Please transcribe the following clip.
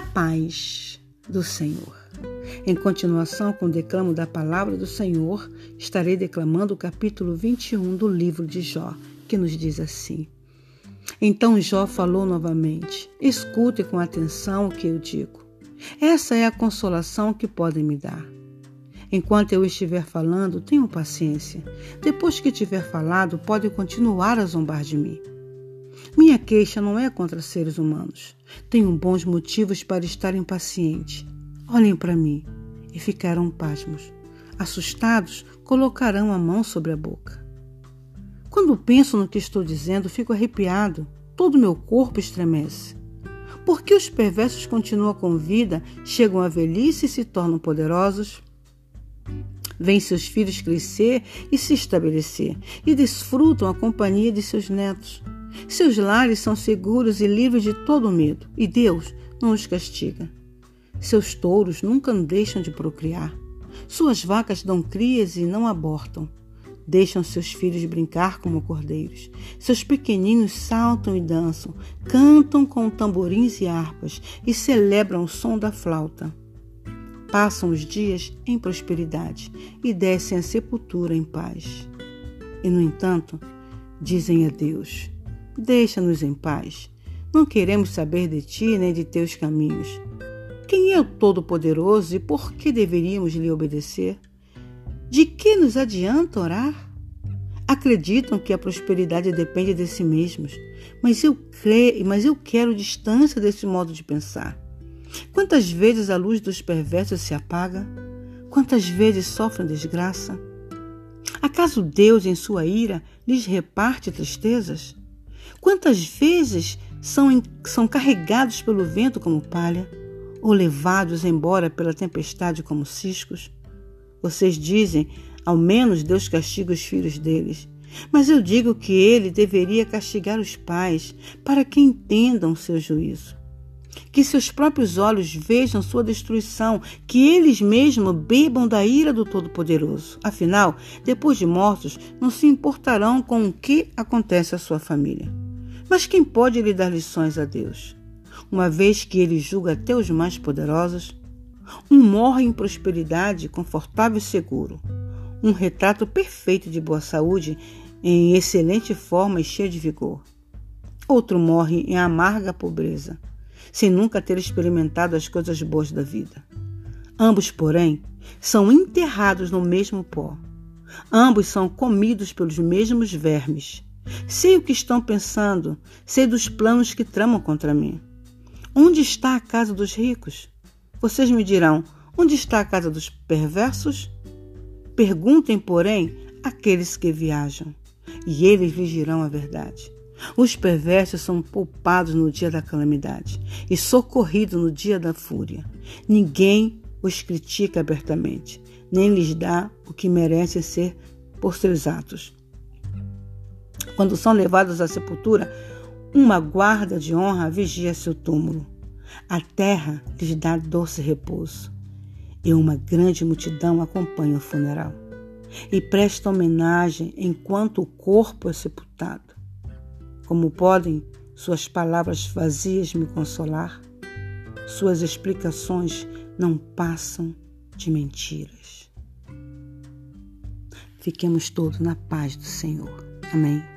paz do Senhor. Em continuação com o declamo da palavra do Senhor, estarei declamando o capítulo 21 do livro de Jó, que nos diz assim: Então Jó falou novamente: Escute com atenção o que eu digo. Essa é a consolação que podem me dar. Enquanto eu estiver falando, tenham paciência. Depois que tiver falado, podem continuar a zombar de mim. Minha queixa não é contra seres humanos. Tenho bons motivos para estar impaciente. Olhem para mim e ficarão pasmos. Assustados, colocarão a mão sobre a boca. Quando penso no que estou dizendo, fico arrepiado. Todo meu corpo estremece. Por que os perversos continuam com vida, chegam à velhice e se tornam poderosos? Vêm seus filhos crescer e se estabelecer, e desfrutam a companhia de seus netos. Seus lares são seguros e livres de todo medo, e Deus não os castiga. Seus touros nunca deixam de procriar. Suas vacas dão crias e não abortam. Deixam seus filhos brincar como cordeiros. Seus pequeninos saltam e dançam, cantam com tamborins e harpas e celebram o som da flauta. Passam os dias em prosperidade e descem à sepultura em paz. E, no entanto, dizem a Deus: Deixa-nos em paz. Não queremos saber de ti nem de teus caminhos. Quem é o Todo-Poderoso e por que deveríamos lhe obedecer? De que nos adianta orar? Acreditam que a prosperidade depende de si mesmos, mas eu creio, mas eu quero distância desse modo de pensar. Quantas vezes a luz dos perversos se apaga? Quantas vezes sofrem desgraça? Acaso Deus, em sua ira, lhes reparte tristezas? Quantas vezes são, são carregados pelo vento como palha, ou levados embora pela tempestade como ciscos? Vocês dizem, ao menos Deus castiga os filhos deles. Mas eu digo que ele deveria castigar os pais, para que entendam seu juízo. Que seus próprios olhos vejam sua destruição, que eles mesmos bebam da ira do Todo-Poderoso. Afinal, depois de mortos, não se importarão com o que acontece à sua família. Mas quem pode lhe dar lições a Deus? Uma vez que ele julga até os mais poderosos? Um morre em prosperidade, confortável e seguro. Um retrato perfeito de boa saúde, em excelente forma e cheio de vigor. Outro morre em amarga pobreza, sem nunca ter experimentado as coisas boas da vida. Ambos, porém, são enterrados no mesmo pó. Ambos são comidos pelos mesmos vermes. Sei o que estão pensando, sei dos planos que tramam contra mim. Onde está a casa dos ricos? Vocês me dirão: onde está a casa dos perversos? Perguntem, porém, aqueles que viajam, e eles lhes dirão a verdade. Os perversos são poupados no dia da calamidade e socorridos no dia da fúria. Ninguém os critica abertamente, nem lhes dá o que merece ser por seus atos. Quando são levados à sepultura, uma guarda de honra vigia seu túmulo. A terra lhes dá doce repouso, e uma grande multidão acompanha o funeral e presta homenagem enquanto o corpo é sepultado. Como podem suas palavras vazias me consolar? Suas explicações não passam de mentiras. Fiquemos todos na paz do Senhor. Amém.